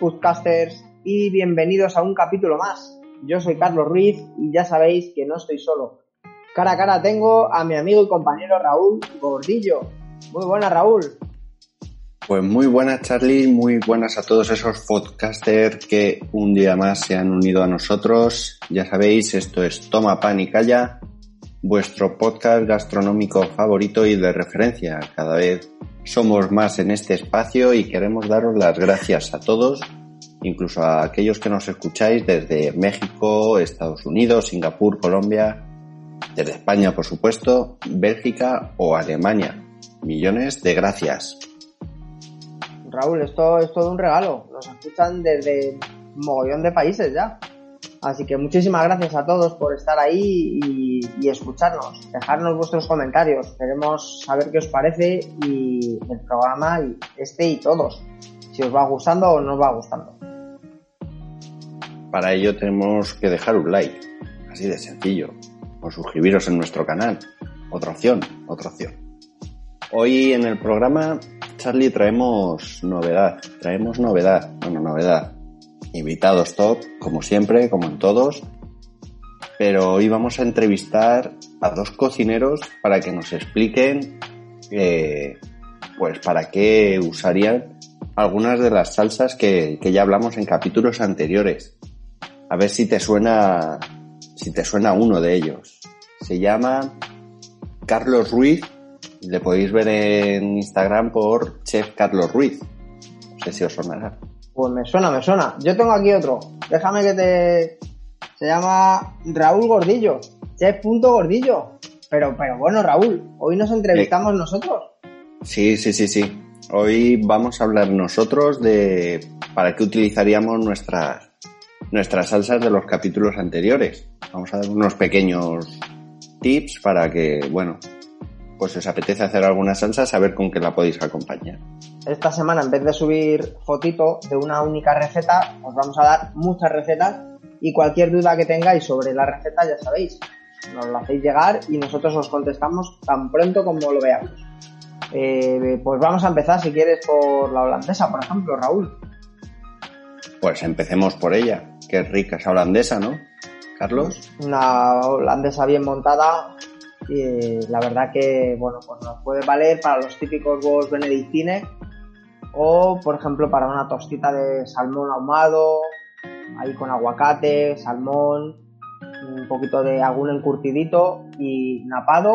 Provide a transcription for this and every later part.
podcasters, y bienvenidos a un capítulo más. Yo soy Carlos Ruiz y ya sabéis que no estoy solo. Cara a cara tengo a mi amigo y compañero Raúl Gordillo. Muy buenas, Raúl. Pues muy buenas, Charlie. Muy buenas a todos esos podcasters que un día más se han unido a nosotros. Ya sabéis, esto es Toma Pan y Calla, vuestro podcast gastronómico favorito y de referencia. Cada vez somos más en este espacio y queremos daros las gracias a todos, incluso a aquellos que nos escucháis desde México, Estados Unidos, Singapur, Colombia, desde España, por supuesto, Bélgica o Alemania. Millones de gracias. Raúl, esto es todo un regalo. Nos escuchan desde mogollón de países ya. Así que muchísimas gracias a todos por estar ahí y, escucharnos. Dejarnos vuestros comentarios. Queremos saber qué os parece y el programa y este y todos. Si os va gustando o no os va gustando. Para ello tenemos que dejar un like. Así de sencillo. O suscribiros en nuestro canal. Otra opción, otra opción. Hoy en el programa, Charlie, traemos novedad. Traemos novedad. Bueno, novedad invitados top, como siempre, como en todos. Pero hoy vamos a entrevistar a dos cocineros para que nos expliquen, eh, pues, para qué usarían algunas de las salsas que, que, ya hablamos en capítulos anteriores. A ver si te suena, si te suena uno de ellos. Se llama Carlos Ruiz. Le podéis ver en Instagram por Chef Carlos Ruiz. No sé si os sonará. Pues me suena, me suena. Yo tengo aquí otro. Déjame que te. Se llama Raúl Gordillo. Chef Gordillo. Pero, pero bueno, Raúl, hoy nos entrevistamos eh, nosotros. Sí, sí, sí, sí. Hoy vamos a hablar nosotros de para qué utilizaríamos nuestras, nuestras salsas de los capítulos anteriores. Vamos a dar unos pequeños tips para que, bueno, pues os apetece hacer alguna salsa, saber con qué la podéis acompañar. Esta semana, en vez de subir fotito de una única receta, os vamos a dar muchas recetas y cualquier duda que tengáis sobre la receta, ya sabéis, nos la hacéis llegar y nosotros os contestamos tan pronto como lo veamos. Eh, pues vamos a empezar, si quieres, por la holandesa, por ejemplo, Raúl. Pues empecemos por ella, que es rica esa holandesa, ¿no? Carlos. Una holandesa bien montada, y la verdad que bueno pues nos puede valer para los típicos huevos benedictines o por ejemplo para una tostita de salmón ahumado ahí con aguacate salmón un poquito de algún encurtidito y napado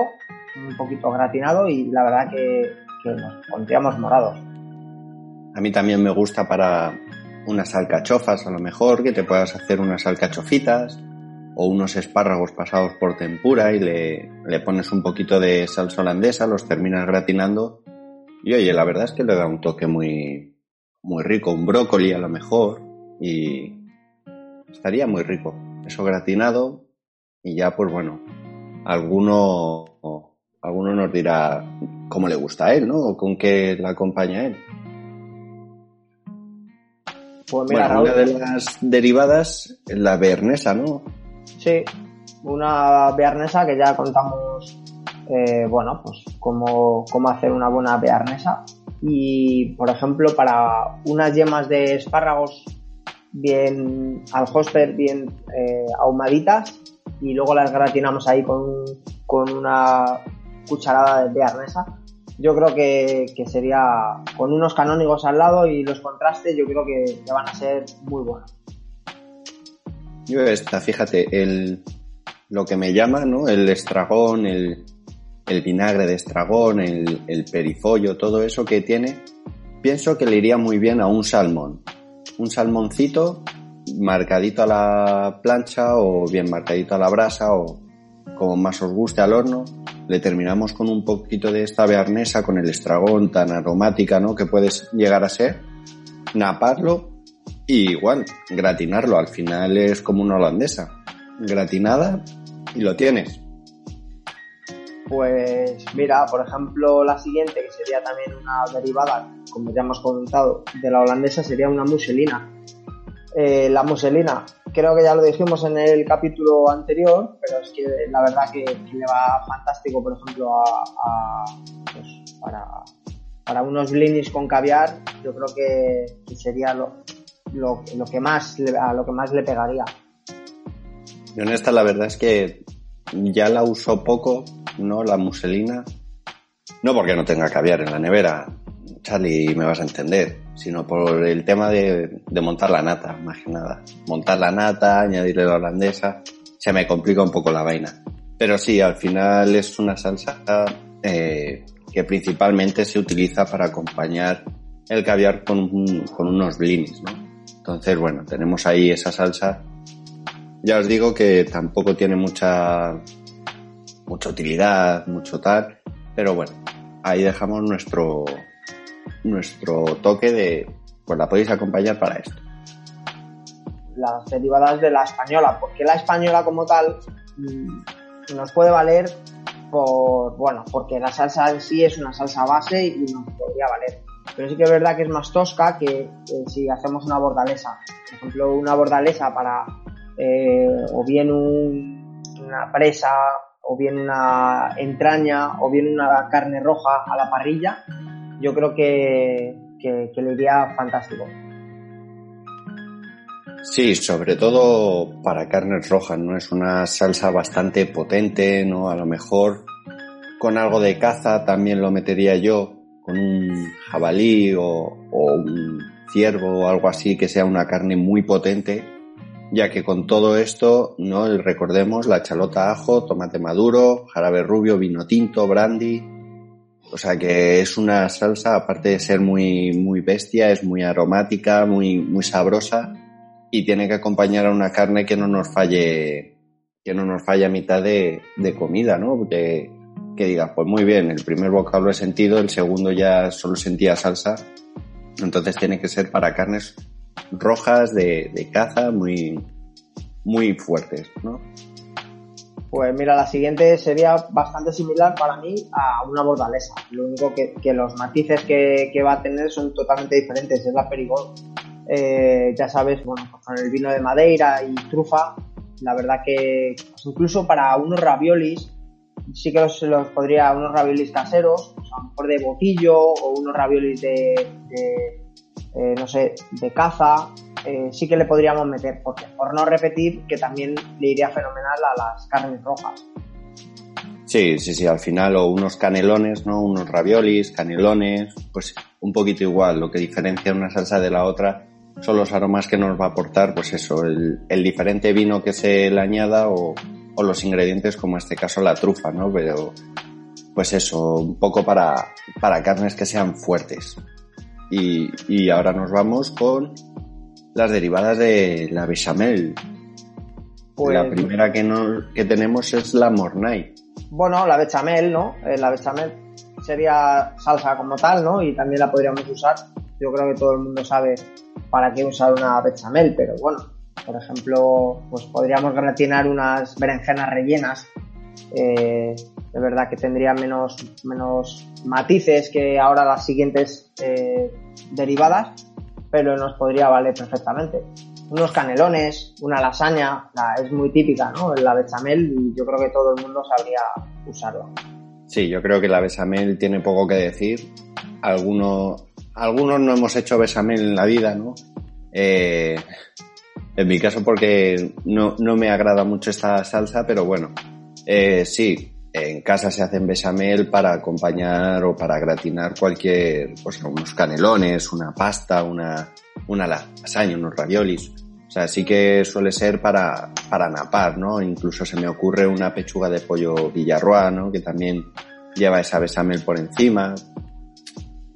un poquito gratinado y la verdad que, que nos pondríamos morados. A mí también me gusta para unas alcachofas a lo mejor que te puedas hacer unas alcachofitas o unos espárragos pasados por tempura y le, le, pones un poquito de salsa holandesa, los terminas gratinando y oye, la verdad es que le da un toque muy, muy rico, un brócoli a lo mejor y estaría muy rico. Eso gratinado y ya pues bueno, alguno, alguno nos dirá cómo le gusta a él, ¿no? O con qué la acompaña él. Pues mira, bueno, una de las derivadas es la bearnesa, ¿no? Una bearnesa que ya contamos, eh, bueno, pues cómo, cómo hacer una buena bearnesa. Y, por ejemplo, para unas yemas de espárragos bien al hosper, bien eh, ahumaditas, y luego las gratinamos ahí con, con una cucharada de bearnesa. Yo creo que, que, sería con unos canónigos al lado y los contrastes, yo creo que, que van a ser muy buenos. Yo esta, fíjate, el, lo que me llama, ¿no? El estragón, el, el vinagre de estragón, el, el perifollo, todo eso que tiene, pienso que le iría muy bien a un salmón. Un salmoncito marcadito a la plancha o bien marcadito a la brasa o como más os guste al horno. Le terminamos con un poquito de esta bearnesa con el estragón tan aromática, ¿no? Que puedes llegar a ser. Naparlo y igual, gratinarlo. Al final es como una holandesa. Gratinada y lo tienes. Pues mira, por ejemplo, la siguiente, que sería también una derivada, como ya hemos comentado, de la holandesa, sería una muselina. Eh, la muselina, creo que ya lo dijimos en el capítulo anterior, pero es que la verdad que, le va fantástico, por ejemplo, a, pues, para, unos blinis con caviar, yo creo que, sería lo, lo, que más a lo que más le pegaría. Y honesta, la verdad es que ya la uso poco, ¿no? La muselina. No porque no tenga caviar en la nevera, Charlie, me vas a entender, sino por el tema de, montar la nata, más que nada. Montar la nata, añadirle la holandesa, se me complica un poco la vaina. Pero sí, al final es una salsa eh, que principalmente se utiliza para acompañar el caviar con, con unos blinis, ¿no? Entonces, bueno, tenemos ahí esa salsa. Ya os digo que tampoco tiene mucha mucha utilidad, mucho tal, pero bueno, ahí dejamos nuestro, nuestro toque de, pues la podéis acompañar para esto. Las derivadas de la española, porque la española como tal mm, nos puede valer por, bueno, porque la salsa en sí es una salsa base y nos podría valer. Pero sí que es verdad que es más tosca que, si hacemos una bordalesa. Por ejemplo, una bordalesa para eh, o bien una presa o bien una entraña o bien una carne roja a la parrilla, yo creo que, le iría fantástico. Sí, sobre todo para carnes rojas, ¿no? Es una salsa bastante potente, ¿no? A lo mejor con algo de caza también lo metería yo, con un jabalí o, un ciervo o algo así que sea una carne muy potente ya que con todo esto, ¿no? Recordemos la chalota ajo, tomate maduro, jarabe rubio, vino tinto, brandy. O sea que es una salsa, aparte de ser muy, muy bestia, es muy aromática, muy, muy sabrosa y tiene que acompañar a una carne que no nos falle, que no nos falle mitad de, de comida, ¿no? Porque, que diga, pues muy bien, el primer bocado lo he sentido, el segundo ya solo sentía salsa. Entonces tiene que ser para carnes rojas de, caza muy, muy fuertes, ¿no? Pues mira, la siguiente sería bastante similar para mí a una bordalesa. Lo único que, los matices que, va a tener son totalmente diferentes. Es la perigol. Eh, ya sabes, bueno, pues con el vino de Madeira y trufa, la verdad que incluso para unos raviolis, sí que los, podría, unos raviolis caseros, a lo mejor de botillo o unos raviolis de eh, no sé, de caza, eh, sí que le podríamos meter, porque por no repetir que también le iría fenomenal a las carnes rojas. Sí, sí, sí, al final o unos canelones, ¿no? Unos raviolis, canelones, pues un poquito igual, lo que diferencia una salsa de la otra son los aromas que nos va a aportar, pues eso, el, diferente vino que se le añada o, o, los ingredientes, como en este caso la trufa, ¿no? Pero, pues eso, un poco para, para carnes que sean fuertes. Y, ahora nos vamos con las derivadas de la bechamel. Pues, la primera que, que tenemos es la mornay. Bueno, la bechamel, ¿no? Eh, la bechamel sería salsa como tal, ¿no? Y también la podríamos usar. Yo creo que todo el mundo sabe para qué usar una bechamel, pero bueno, por ejemplo, pues podríamos gratinar unas berenjenas rellenas. Eh, de verdad que tendría menos, menos matices que ahora las siguientes eh, derivadas, pero nos podría valer perfectamente. Unos canelones, una lasaña, es muy típica, ¿no? La bechamel y yo creo que todo el mundo sabría usarlo. Sí, yo creo que la bechamel tiene poco que decir. Algunos, algunos no hemos hecho bechamel en la vida, ¿no? Eh, en mi caso porque no, no me agrada mucho esta salsa, pero bueno, eh, sí, en casa se hacen bechamel para acompañar o para gratinar cualquier, pues unos canelones, una pasta, una, una lasaña, unos raviolis. O sea, sí que suele ser para, para napar, ¿no? Incluso se me ocurre una pechuga de pollo villarroa, ¿no? Que también lleva esa bechamel por encima.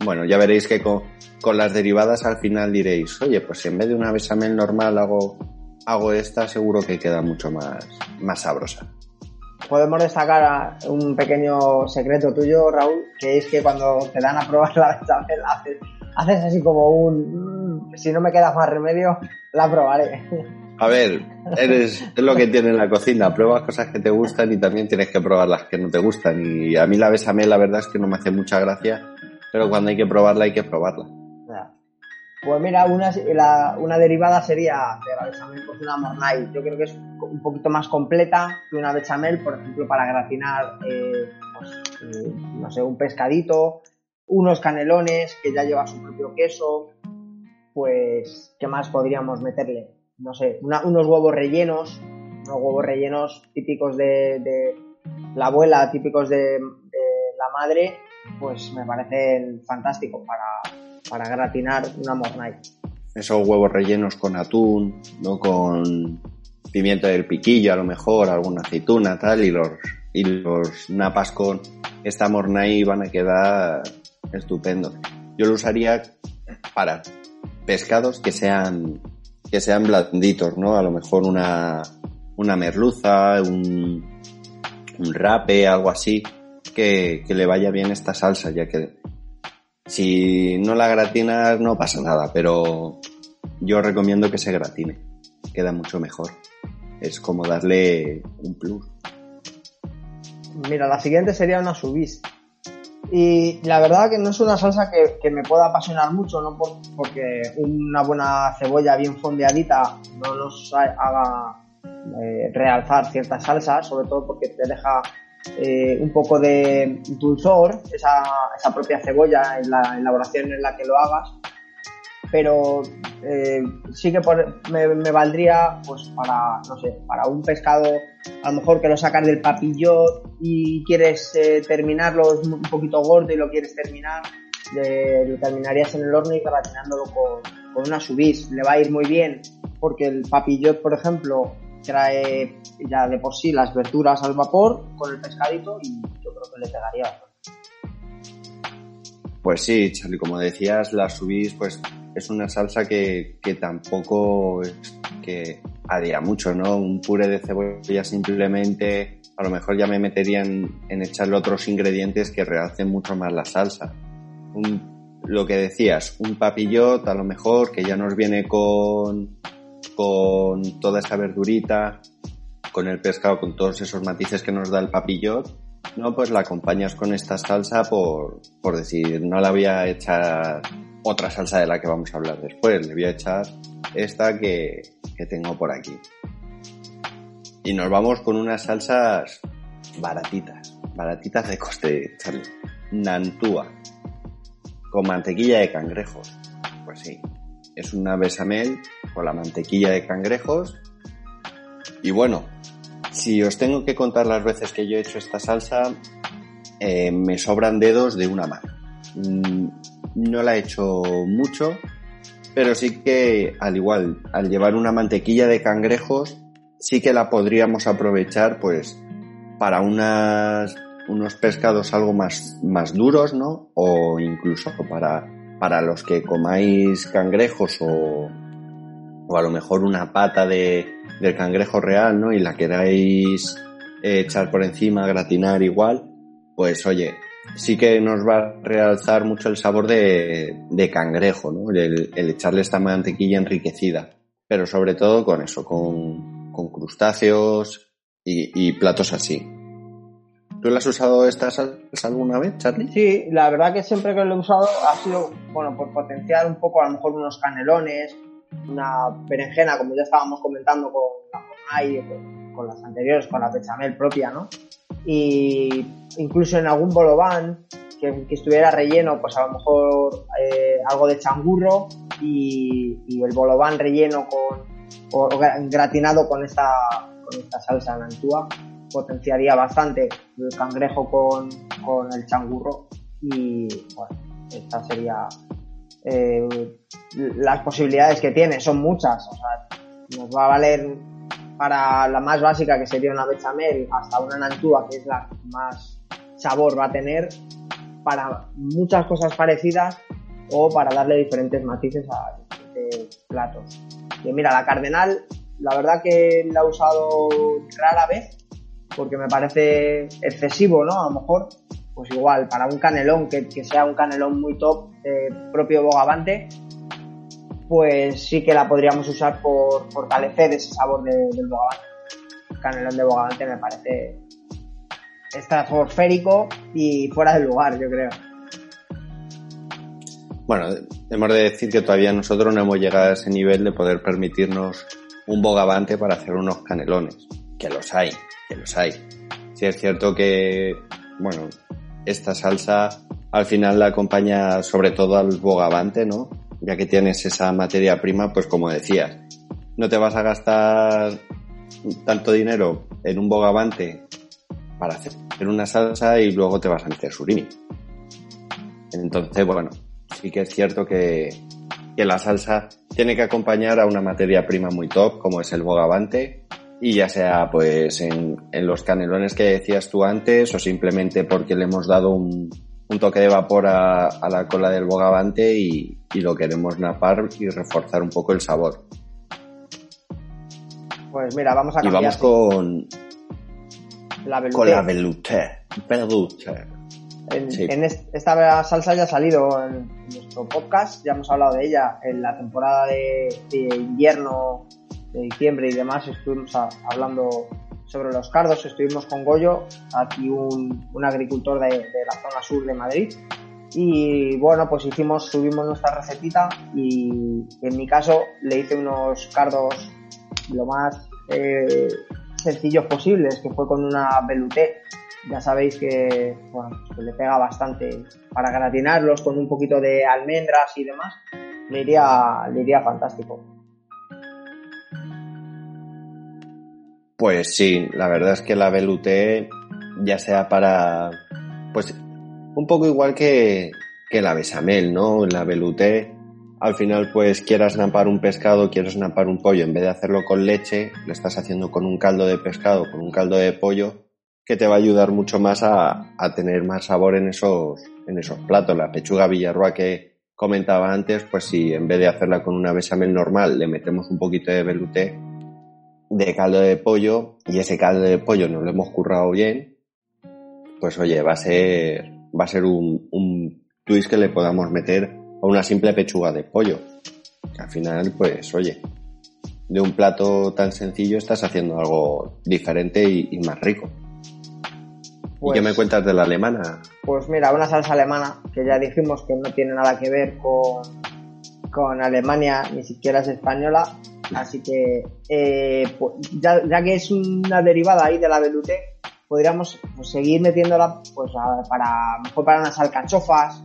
Bueno, ya veréis que con, con las derivadas al final diréis, oye, pues si en vez de una bechamel normal hago, hago esta, seguro que queda mucho más, más sabrosa. Podemos destacar un pequeño secreto tuyo, Raúl, que es que cuando te dan a probar la bechamel haces, haces así como un, mm, si no me queda más remedio, la probaré. A ver, eres, es lo que tiene en la cocina, pruebas cosas que te gustan y también tienes que probar las que no te gustan. Y a mí la bechamel la verdad es que no me hace mucha gracia, pero cuando hay que probarla hay que probarla. Pues mira, una, una derivada sería de la bechamel, pues una mornay. Yo creo que es un poquito más completa que una bechamel, por ejemplo, para gratinar, eh, pues, eh, no sé, un pescadito, unos canelones que ya lleva su propio queso. Pues, ¿qué más podríamos meterle? No sé, unos huevos rellenos, unos huevos rellenos típicos de, de la abuela, típicos de, de la madre, pues me parecen fantásticos para, para gratinar una mornay. Esos huevos rellenos con atún, ¿no? Con pimiento del piquillo, a lo mejor, alguna aceituna, tal, y los, y los napas con esta mornay van a quedar estupendos. Yo lo usaría para pescados que sean, que sean blanditos, ¿no? A lo mejor una, una merluza, un, un rape, algo así, que, que le vaya bien esta salsa, ya que si no la gratinas no pasa nada, pero yo recomiendo que se gratine. Queda mucho mejor. Es como darle un plus. Mira, la siguiente sería una subis. Y la verdad que no es una salsa que, me pueda apasionar mucho, no porque una buena cebolla bien fondeadita no nos haga eh, realzar ciertas salsas, sobre todo porque te deja eh, un poco de dulzor, esa, esa, propia cebolla en la elaboración en la que lo hagas, pero eh, sí que me, valdría pues para, no sé, para un pescado, a lo mejor que lo sacas del papillot y quieres eh, terminarlo un poquito gordo y lo quieres terminar, lo terminarías en el horno y gratinándolo con, con una subis. Le va a ir muy bien porque el papillot, por ejemplo, trae ya de por sí las verduras al vapor con el pescadito y yo creo que le pegaría Pues sí, Charlie, como decías, la subís, pues es una salsa que, que tampoco es que haría mucho, ¿no? Un puré de cebolla simplemente, a lo mejor ya me metería en, echarle otros ingredientes que realcen mucho más la salsa. lo que decías, un papillot a lo mejor que ya nos viene con, con toda esa verdurita, con el pescado, con todos esos matices que nos da el papillot, no, pues la acompañas con esta salsa por, por decir, no la voy a echar otra salsa de la que vamos a hablar después, le voy a echar esta que, que tengo por aquí. Y nos vamos con unas salsas baratitas, baratitas de coste, Charlie. Nantúa, con mantequilla de cangrejos. Pues sí, es una besamel con la mantequilla de cangrejos. Y bueno, si os tengo que contar las veces que yo he hecho esta salsa, eh, me sobran dedos de una mano. Mm, no la he hecho mucho, pero sí que al igual, al llevar una mantequilla de cangrejos, sí que la podríamos aprovechar pues para unos pescados algo más, más duros, ¿no? O incluso para para los que comáis cangrejos o, o a lo mejor una pata de, del cangrejo real, ¿no? Y la queráis echar por encima, gratinar igual, pues oye, sí que nos va a realzar mucho el sabor de, de cangrejo, ¿no? El, echarle esta mantequilla enriquecida. Pero sobre todo con eso, con, con crustáceos y, y platos así. ¿Tú la has usado esta salsa alguna vez, Charlie? Sí, la verdad que siempre que lo he usado ha sido, bueno, por potenciar un poco a lo mejor unos canelones, una berenjena, como ya estábamos comentando con la Fornay, con, con las anteriores, con la bechamel propia, ¿no? Y incluso en algún bolobán que, estuviera relleno, pues a lo mejor eh, algo de changurro y, y, el bolobán relleno con, o, gratinado con esta, con esta salsa nantua potenciaría bastante el cangrejo con, con el changurro y bueno, esta sería eh, las posibilidades que tiene, son muchas, nos va a valer para la más básica que sería una bechamel hasta una nantúa que es la que más sabor va a tener para muchas cosas parecidas o para darle diferentes matices a diferentes platos. Y mira, la cardenal, la verdad que la he usado rara vez, porque me parece excesivo, ¿no? A lo mejor, pues igual, para un canelón, que, sea un canelón muy top, eh, propio bogavante, pues sí que la podríamos usar por fortalecer ese sabor del bogavante. El canelón de bogavante me parece estratosférico y fuera del lugar, yo creo. Bueno, hemos de decir que todavía nosotros no hemos llegado a ese nivel de poder permitirnos un bogavante para hacer unos canelones, que los hay, que los hay. Si es cierto que, bueno, esta salsa al final la acompaña sobre todo al bogavante, ¿no? Ya que tienes esa materia prima, pues como decías, no te vas a gastar tanto dinero en un bogavante para hacer una salsa y luego te vas a meter surimi. Entonces, bueno, sí que es cierto que, que la salsa tiene que acompañar a una materia prima muy top, como es el bogavante, y ya sea pues en, en, los canelones que decías tú antes o simplemente porque le hemos dado un, un toque de vapor a, a, la cola del bogavante y, y, lo queremos napar y reforzar un poco el sabor. Pues mira, vamos a cambiar. Y vamos con la velouté. Con la velouté. En, sí. en, esta salsa ya ha salido en nuestro podcast, ya hemos hablado de ella en la temporada de, de invierno de diciembre y demás, estuvimos hablando sobre los cardos, estuvimos con Goyo, aquí un, agricultor de, la zona sur de Madrid, y bueno, pues hicimos, subimos nuestra recetita y en mi caso le hice unos cardos lo más eh, sencillos posibles, que fue con una velouté. Ya sabéis que le pega bastante para gratinarlos con un poquito de almendras y demás. Le iría, le iría fantástico. Pues sí, la verdad es que la velouté, ya sea para, pues, un poco igual que, que la besamel, ¿no? La velouté, al final, pues, quieras napar un pescado, quieres napar un pollo, en vez de hacerlo con leche, lo estás haciendo con un caldo de pescado, con un caldo de pollo, que te va a ayudar mucho más a, a tener más sabor en esos, en esos platos. La pechuga villarroa que comentaba antes, pues si en vez de hacerla con una besamel normal, le metemos un poquito de velouté, de caldo de pollo y ese caldo de pollo nos lo hemos currado bien, pues oye, va a ser, va a ser un, un twist que le podamos meter a una simple pechuga de pollo. Que al final, pues oye, de un plato tan sencillo estás haciendo algo diferente y, y más rico. Pues, ¿Y qué me cuentas de la alemana? Pues mira, una salsa alemana que ya dijimos que no tiene nada que ver con, con Alemania, ni siquiera es española, Así que, eh, ya, que es una derivada ahí de la velouté, podríamos pues, seguir metiéndola pues, para, mejor para unas alcachofas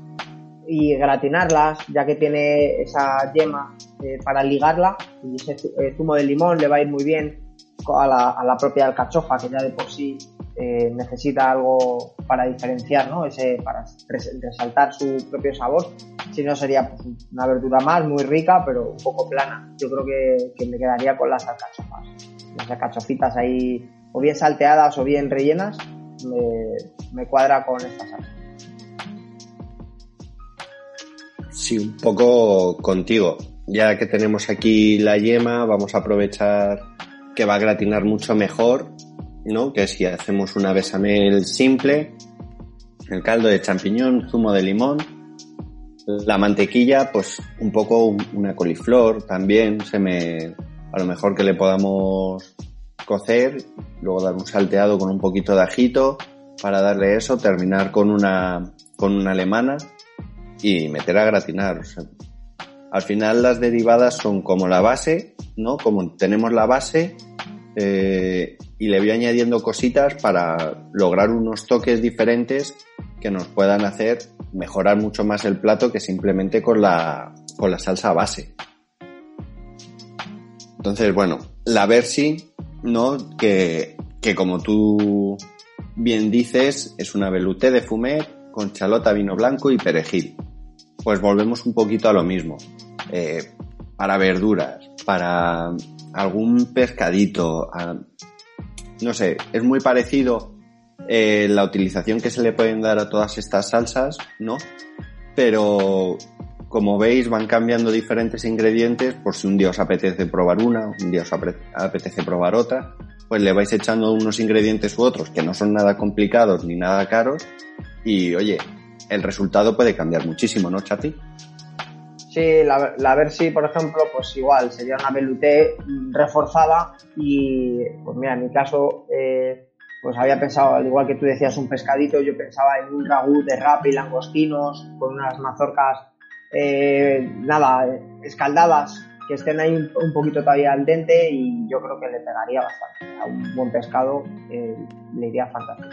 y gratinarlas, ya que tiene esa yema eh, para ligarla y ese zumo de limón le va a ir muy bien a la, a la propia alcachofa, que ya de por sí eh, necesita algo para diferenciar, ¿no? Ese, para resaltar su propio sabor. Si no sería una verdura más, muy rica, pero un poco plana. Yo creo que, que me quedaría con las alcachofas. Las alcachofitas ahí, o bien salteadas o bien rellenas, me, me cuadra con esta salsa. Sí, un poco contigo. Ya que tenemos aquí la yema, vamos a aprovechar que va a gratinar mucho mejor ¿no? Que si hacemos una besamel simple, el caldo de champiñón, zumo de limón, la mantequilla, pues un poco una coliflor también, se me, a lo mejor que le podamos cocer, luego dar un salteado con un poquito de ajito para darle eso, terminar con una, con una alemana y meter a gratinar. Al final las derivadas son como la base, ¿no? Como tenemos la base, eh, y le voy añadiendo cositas para lograr unos toques diferentes que nos puedan hacer mejorar mucho más el plato que simplemente con la, con la salsa base. Entonces, bueno, la Versi, ¿no? Que, que como tú bien dices, es una velouté de fumet con chalota, vino blanco y perejil. Pues volvemos un poquito a lo mismo. Eh, para verduras, para algún pescadito, no sé, es muy parecido eh, la utilización que se le pueden dar a todas estas salsas, ¿no? Pero como veis, van cambiando diferentes ingredientes por si un día os apetece probar una, un día os apetece probar otra, pues le vais echando unos ingredientes u otros que no son nada complicados ni nada caros y oye, el resultado puede cambiar muchísimo, ¿no, Chati? Sí, la, la Versi, por ejemplo, pues igual, sería una veluté reforzada y, pues mira, en mi caso, eh, pues había pensado, al igual que tú decías, un pescadito, yo pensaba en un ragú de rap y langostinos con unas mazorcas, eh, nada, escaldadas, que estén ahí un, poquito todavía al dente y yo creo que le pegaría bastante. A un buen pescado eh, le iría fantástico.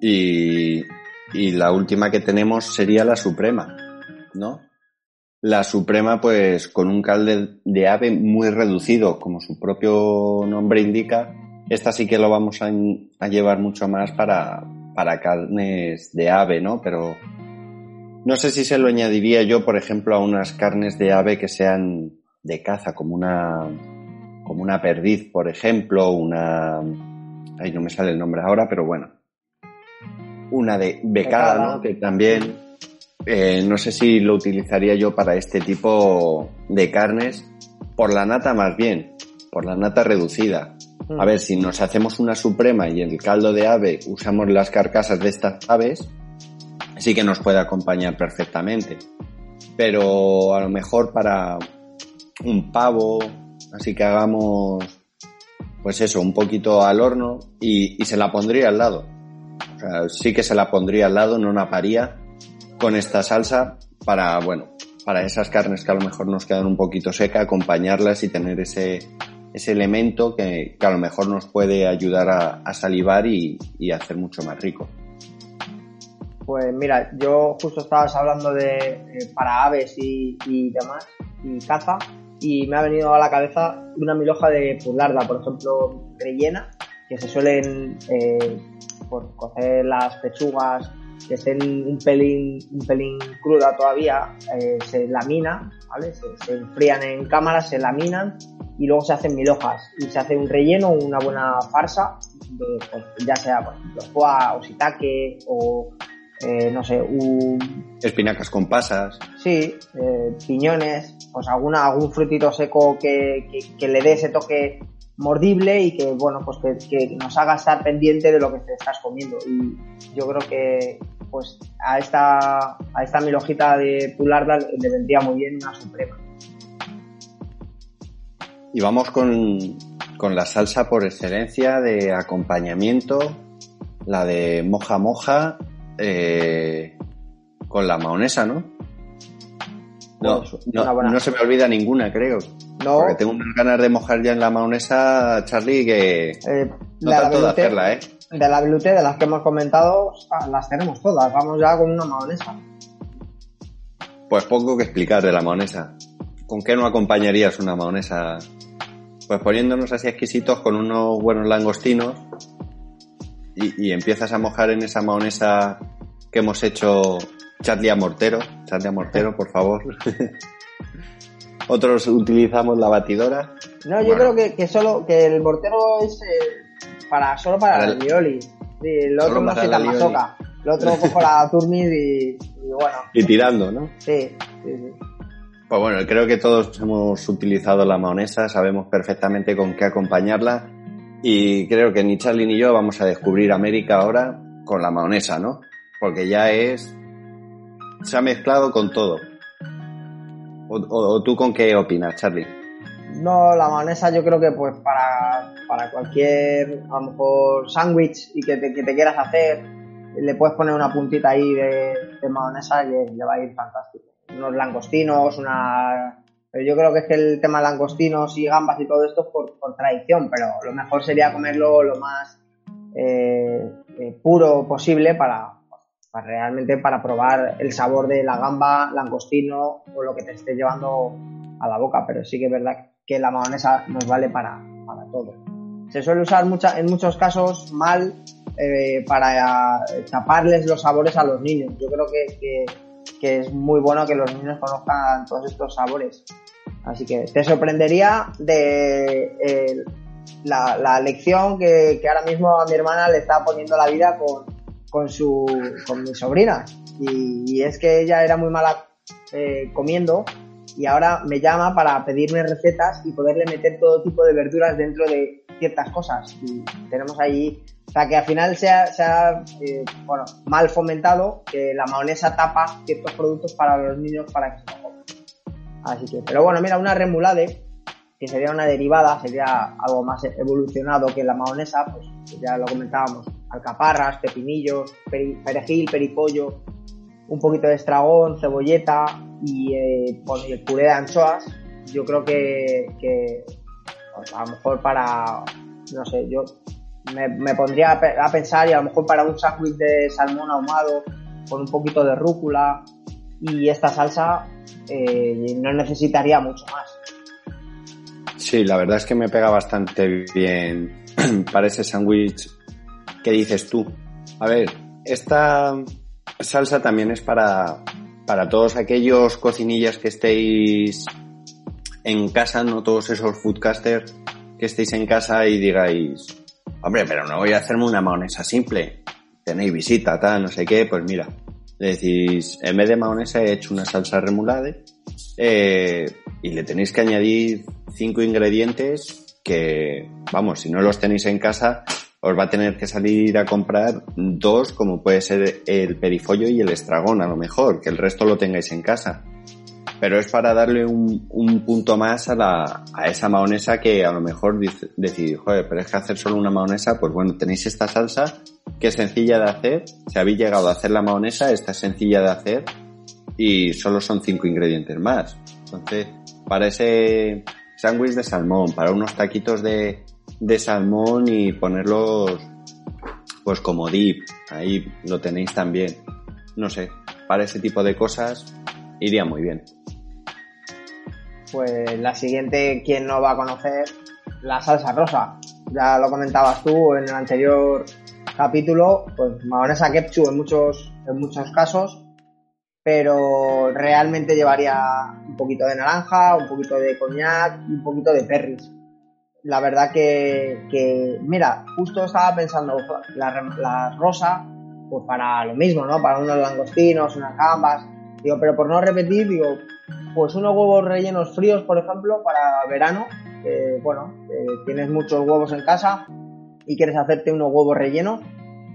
Y, y la última que tenemos sería la Suprema, ¿no? La Suprema, pues con un calde de ave muy reducido, como su propio nombre indica, esta sí que lo vamos a, llevar mucho más para, para carnes de ave, ¿no? Pero no sé si se lo añadiría yo, por ejemplo, a unas carnes de ave que sean de caza, como una, como una perdiz, por ejemplo, una, ay, no me sale el nombre ahora, pero bueno, una de becada, ¿no? Que también eh, no sé si lo utilizaría yo para este tipo de carnes, por la nata más bien, por la nata reducida. Mm. A ver, si nos hacemos una suprema y en el caldo de ave usamos las carcasas de estas aves, sí que nos puede acompañar perfectamente. Pero a lo mejor para un pavo, así que hagamos, pues eso, un poquito al horno y, y se la pondría al lado sí que se la pondría al lado, no naparía con esta salsa para, bueno, para esas carnes que a lo mejor nos quedan un poquito seca, acompañarlas y tener ese, ese elemento que, a lo mejor nos puede ayudar a, salivar y, hacer mucho más rico. Pues mira, yo justo estabas hablando de eh, para aves y, demás, y caza, y me ha venido a la cabeza una miloja de purlarda, por ejemplo, rellena, que se suelen eh, por cocer las pechugas que estén un pelín, un pelín cruda todavía, eh, se laminan, ¿vale? Se, enfrían en cámara, se laminan y luego se hacen mil hojas y se hace un relleno, una buena farsa, pues, ya sea, por ejemplo, foie o sitake o, eh, no sé, un... Espinacas con pasas. Sí, eh, piñones, pues alguna, algún frutito seco que, que le dé ese toque mordible y que, bueno, pues que, nos haga estar pendiente de lo que te estás comiendo. Y yo creo que, pues, a esta, a esta milojita de pularda le vendría muy bien una suprema. Y vamos con, con la salsa por excelencia de acompañamiento, la de moja moja, eh, con la maonesa, ¿no? No, no, no, se me olvida ninguna, creo. No. Porque tengo unas ganas de mojar ya en la maonesa, Charlie, que eh, no tanto de hacerla, ¿eh? De la velute, de las que hemos comentado, las tenemos todas. Vamos ya con una maonesa. Pues poco que explicar de la maonesa. ¿Con qué no acompañarías una maonesa? Pues poniéndonos así exquisitos con unos buenos langostinos y, y empiezas a mojar en esa maonesa que hemos hecho Charlie a mortero. Charlie a mortero, por favor. Otros utilizamos la batidora. No, yo creo que, que, solo que el mortero es eh, para solo para, el lioli. el otro no. El otro cojo la turmis y, bueno. Y tirando, ¿no? Sí, sí, sí. Pues bueno, creo que todos hemos utilizado la maonesa, sabemos perfectamente con qué acompañarla y creo que ni Charlie ni yo vamos a descubrir América ahora con la maonesa, ¿no? Porque ya es... se ha mezclado con todo. ¿O, tú con qué opinas, Charlie? No, la mayonesa yo creo que pues para, para cualquier, a lo mejor, sándwich y que te, que te, quieras hacer, le puedes poner una puntita ahí de, de mayonesa y le va a ir fantástico. Unos langostinos, una... Pero yo creo que es que el tema de langostinos y gambas y todo esto es por, por tradición, pero lo mejor sería comerlo lo más eh, eh, puro posible para, realmente para probar el sabor de la gamba, langostino o lo que te esté llevando a la boca, pero sí que es verdad que la mayonesa nos vale para, para todo. Se suele usar mucha, en muchos casos mal eh, para taparles los sabores a los niños. Yo creo que, que, es muy bueno que los niños conozcan todos estos sabores. Así que te sorprendería de eh, la, la, lección que, que ahora mismo a mi hermana le está poniendo la vida con, con su con mi sobrina Y, es que ella era muy mala eh, comiendo y ahora me llama para pedirme recetas y poderle meter todo tipo de verduras dentro de ciertas cosas. Y tenemos ahí, o sea, que al final se ha, eh, bueno, mal fomentado que la mayonesa tapa ciertos productos para los niños para que se coman. Así que, pero bueno, mira, una remulade, que sería una derivada, sería algo más evolucionado que la mayonesa, pues ya lo comentábamos, alcaparras, pepinillos, perejil, peripollo, un poquito de estragón, cebolleta y, eh, el puré de anchoas. Yo creo que, pues, a lo mejor para, no sé, yo me, pondría a, pensar y a lo mejor para un sándwich de salmón ahumado con un poquito de rúcula y esta salsa eh, no necesitaría mucho más. Sí, la verdad es que me pega bastante bien para ese sándwich que dices tú. A ver, esta salsa también es para, para todos aquellos cocinillas que estéis en casa, no todos esos foodcasters que estéis en casa y digáis, hombre, pero no voy a hacerme una mayonesa simple. Tenéis visita, tal, no sé qué, pues mira, decís, en vez de mayonesa he hecho una salsa remulade eh, y le tenéis que añadir cinco ingredientes que, vamos, si no los tenéis en casa, os va a tener que salir a comprar dos, como puede ser el perifollo y el estragón, a lo mejor, que el resto lo tengáis en casa. Pero es para darle un, punto más a, la, a esa maonesa que a lo mejor decidís, joder, pero es que hacer solo una maonesa, pues bueno, tenéis esta salsa que sencilla de hacer. Si habéis llegado a hacer la maonesa, esta es sencilla de hacer y solo son cinco ingredientes más. Entonces, para ese sándwich de salmón, para unos taquitos de, de salmón y ponerlos pues como dip, ahí lo tenéis también. No sé, para ese tipo de cosas iría muy bien. Pues la siguiente, quien no va a conocer, la salsa rosa. Ya lo comentabas tú en el anterior capítulo, pues mayonesa ketchup en muchos, en muchos casos, pero realmente llevaría un poquito de naranja, un poquito de coñac un poquito de perris la verdad que, mira, justo estaba pensando, la, rosa, pues para lo mismo, ¿no? Para unos langostinos, unas gambas. Digo, pero por no repetir, digo, pues unos huevos rellenos fríos, por ejemplo, para verano. bueno, tienes muchos huevos en casa y quieres hacerte unos huevos rellenos,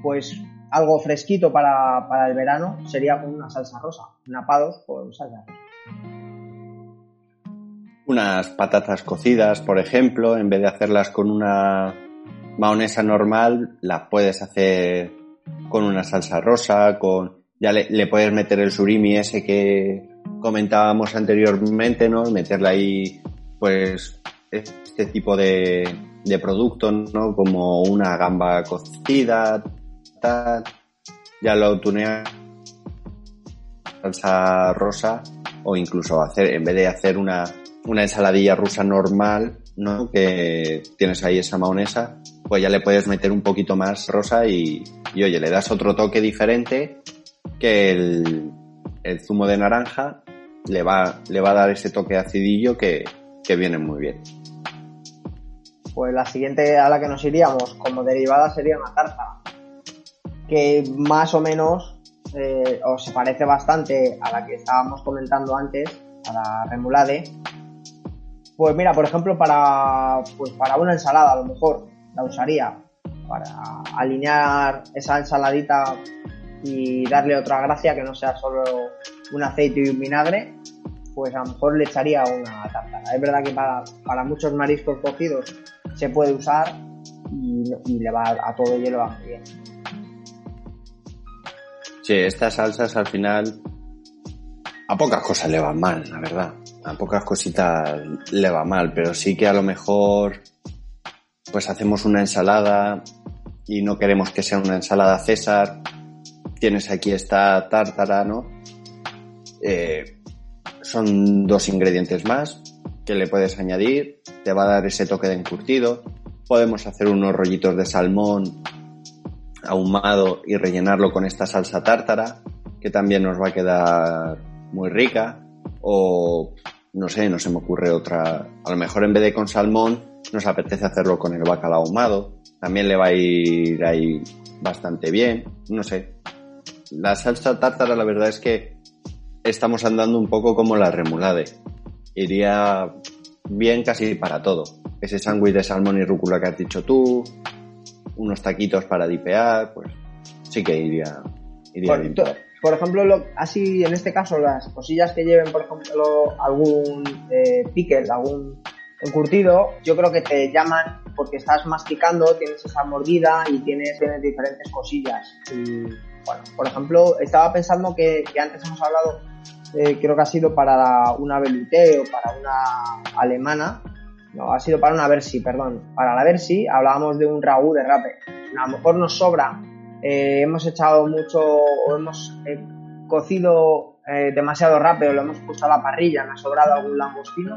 pues algo fresquito para, para el verano sería una salsa rosa, napados con salsa rosa unas patatas cocidas, por ejemplo, en vez de hacerlas con una maonesa normal, las puedes hacer con una salsa rosa, con ya le, puedes meter el surimi ese que comentábamos anteriormente, ¿no? Meterle ahí, pues, este tipo de, de producto, ¿no? Como una gamba cocida, tal. Ya lo tuneas salsa rosa o incluso hacer, en vez de hacer una una ensaladilla rusa normal, ¿no? Que tienes ahí esa maonesa, pues ya le puedes meter un poquito más rosa y, oye, le das otro toque diferente que el, zumo de naranja le va, le va a dar ese toque acidillo que, viene muy bien. Pues la siguiente a la que nos iríamos como derivada sería una tarta, que más o menos eh, o se parece bastante a la que estábamos comentando antes, a la remulade, pues mira, por ejemplo, para, pues para una ensalada a lo mejor la usaría para alinear esa ensaladita y darle otra gracia que no sea solo un aceite y un vinagre, pues a lo mejor le echaría una tártara. Es verdad que para, muchos mariscos cocidos se puede usar y, le va a todo hielo va muy bien. Sí, estas salsas al final a pocas cosas le van mal, la verdad a pocas cositas le va mal, pero sí que a lo mejor pues hacemos una ensalada y no queremos que sea una ensalada César. Tienes aquí esta tártara, ¿no? Eh, son dos ingredientes más que le puedes añadir, te va a dar ese toque de encurtido. Podemos hacer unos rollitos de salmón ahumado y rellenarlo con esta salsa tártara, que también nos va a quedar muy rica. O no sé, no se me ocurre otra. A lo mejor en vez de con salmón, nos apetece hacerlo con el bacalao ahumado. También le va a ir ahí bastante bien. No sé. la salsa tártara la verdad es que estamos andando un poco como la remulade. Iría bien casi para todo. Ese sándwich de salmón y rúcula que has dicho tú, unos taquitos para dipear, pues sí que iría, iría Por, bien. Por ejemplo, lo- así en este caso, las cosillas que lleven, por ejemplo, algún eh, pickle, algún encurtido, yo creo que te llaman porque estás masticando, tienes esa mordida y tienes, tienes diferentes cosillas. Y, bueno, por ejemplo, estaba pensando que, que antes hemos hablado, eh, creo que ha sido para una Velouté o para una alemana, no, ha sido para una Versi, perdón. Para la Versi hablábamos de un ragú de rape. A lo mejor nos sobra eh, hemos echado mucho o hemos eh, cocido eh, demasiado rápido, lo hemos puesto a la parrilla, me ha sobrado algún langostino,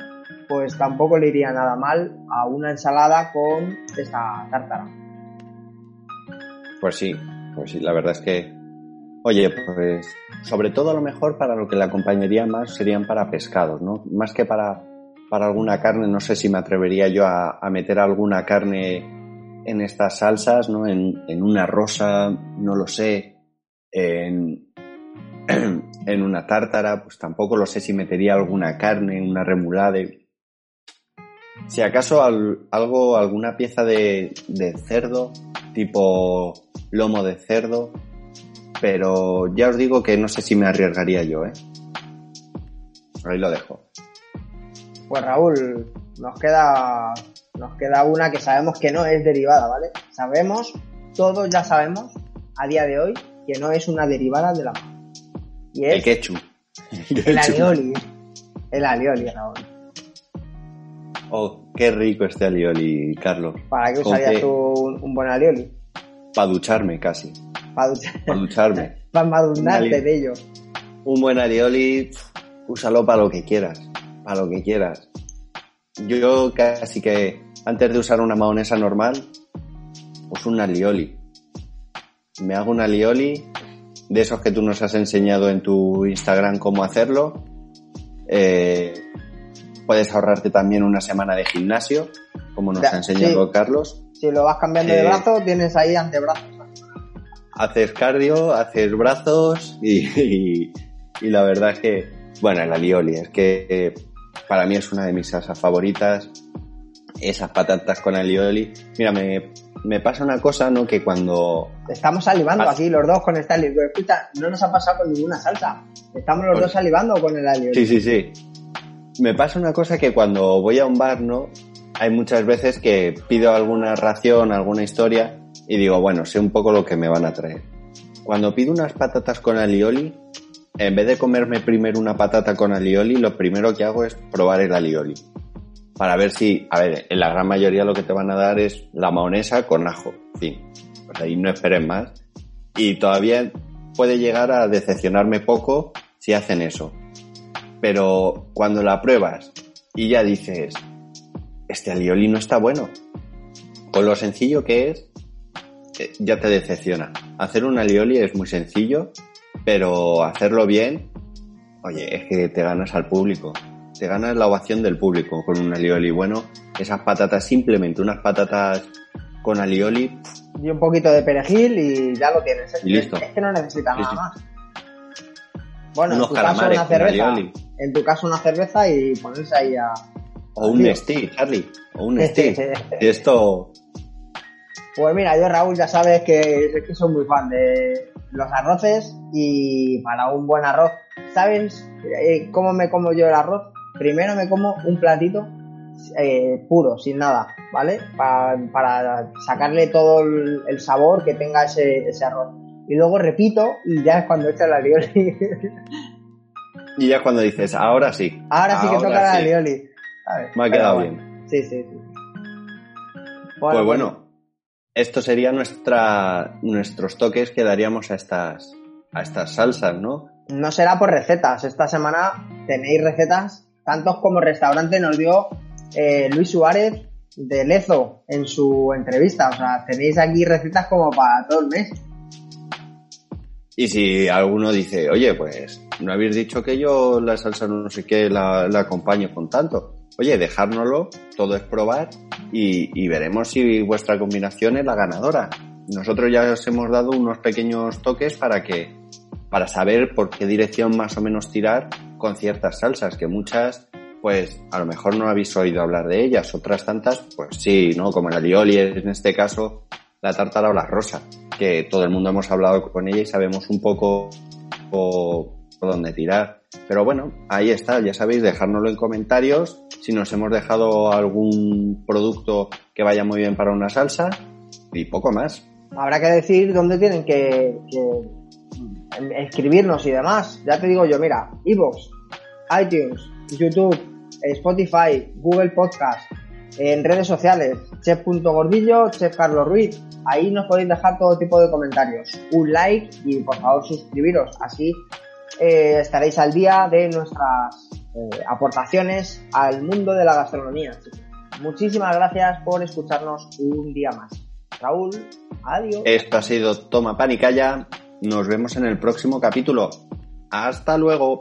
pues tampoco le iría nada mal a una ensalada con esta tártara. Pues sí, pues sí, la verdad es que, oye, pues sobre todo a lo mejor para lo que la acompañaría más serían para pescados, ¿no? Más que para, para alguna carne, no sé si me atrevería yo a, a meter alguna carne en estas salsas, ¿no? En, una rosa, no lo sé, en, una tártara, pues tampoco lo sé si metería alguna carne, una remulade. Si acaso al- algo, alguna pieza de, de cerdo, tipo lomo de cerdo, pero ya os digo que no sé si me arriesgaría yo, ¿eh? Ahí lo dejo. Pues Raúl, nos queda, nos queda una que sabemos que no es derivada, ¿vale? Sabemos, todos ya sabemos, a día de hoy, que no es una derivada de la mano. Y El es ketchup. el alioli. El alioli, Raúl. Oh, qué rico este alioli, Carlos. ¿Para qué ¿Con usarías qué? tú un, un buen alioli? Para ducharme casi. Para duchar. Para ducharme. para madurnarte Vale. de ello. Un buen alioli, úsalo para lo que quieras. Para lo que quieras. Yo casi que antes de usar una mahonesa normal, uso un alioli. Me hago un alioli de esos que tú nos has enseñado en tu Instagram cómo hacerlo. Eh, puedes ahorrarte también una semana de gimnasio, como nos Ya, ha enseñado sí. Carlos. Si lo vas cambiando de Eh, brazo, tienes ahí antebrazos. haces cardio, haces brazos y, y- y la verdad es que, bueno, el alioli es que eh, para mí es una de mis salsas favoritas. Esas patatas con alioli. Mira, me, me pasa una cosa, ¿no? Que cuando... Estamos salivando Ah. aquí los dos con esta alioli. Escucha, no nos ha pasado con ninguna salsa. Estamos los Pues- dos salivando con el alioli. Sí, sí, sí. Me pasa una cosa que cuando voy a un bar, ¿no? Hay muchas veces que pido alguna ración, alguna historia y digo, bueno, sé un poco lo que me van a traer. Cuando pido unas patatas con alioli, en vez de comerme primero una patata con alioli, lo primero que hago es probar el alioli. Para ver si, a ver, en la gran mayoría lo que te van a dar es la mahonesa con ajo. Fin, pues ahí no esperen más. Y todavía puede llegar a decepcionarme poco si hacen eso. Pero cuando la pruebas y ya dices, este alioli no está bueno, con lo sencillo que es, eh, ya te decepciona. Hacer un alioli es muy sencillo, pero hacerlo bien, oye, es que te ganas al público. Te ganas la ovación del público con un alioli bueno. Esas patatas, simplemente unas patatas con alioli, Y un poquito de perejil y ya lo tienes. Es, Y listo. es que no necesitas Sí, nada sí. más. Bueno, unos en tu caso una cerveza. En tu caso una cerveza y ponerse ahí a... O un stick, Charlie. O un stick. Y esto, Pues mira, yo Raúl ya sabes que, que soy muy fan de los arroces y para un buen arroz, ¿sabes eh, cómo me como yo el arroz? Primero me como un platito eh, puro, sin nada, ¿vale? Pa- para sacarle todo el, el sabor que tenga ese, ese arroz. Y luego repito y ya es cuando echa el alioli. y ya cuando dices, ahora sí. Ahora sí que toca el sí. alioli. ¿sabes? Me ha quedado bueno, bien. Sí, sí, sí. Pues bueno, esto sería nuestra, nuestros toques que daríamos a estas, a estas salsas, ¿no? no será por recetas. Esta semana tenéis recetas, tantos como restaurante nos dio eh, Luis Suárez de Lezo en su entrevista. O sea, tenéis aquí recetas como para todo el mes. Y si alguno dice, oye, pues no habéis dicho que yo la salsa no sé qué la, la acompaño con tanto. Oye, dejárnoslo, todo es probar y, y veremos si vuestra combinación es la ganadora. Nosotros ya os hemos dado unos pequeños toques para que para saber por qué dirección más o menos tirar con ciertas salsas, que muchas, pues a lo mejor no habéis oído hablar de ellas, otras tantas, pues sí, ¿no? Como la lioli, en este caso, la tártara o la rosa, que todo el mundo hemos hablado con ella y sabemos un poco por dónde tirar. Pero bueno, ahí está, ya sabéis, dejárnoslo en comentarios si nos hemos dejado algún producto que vaya muy bien para una salsa y poco más. Habrá que decir dónde tienen que, escribirnos y demás. Ya te digo yo, mira, Evox, iTunes, YouTube, Spotify, Google Podcast, en redes sociales, chef.gordillo, chef Carlos Ruiz. Ahí nos podéis dejar todo tipo de comentarios. Un like y por favor suscribiros. Así eh, estaréis al día de nuestras eh, aportaciones al mundo de la gastronomía. Muchísimas gracias por escucharnos un día más. Raúl, adiós. Esto ha sido Toma Pan y Calla. Nos vemos en el próximo capítulo. Hasta luego.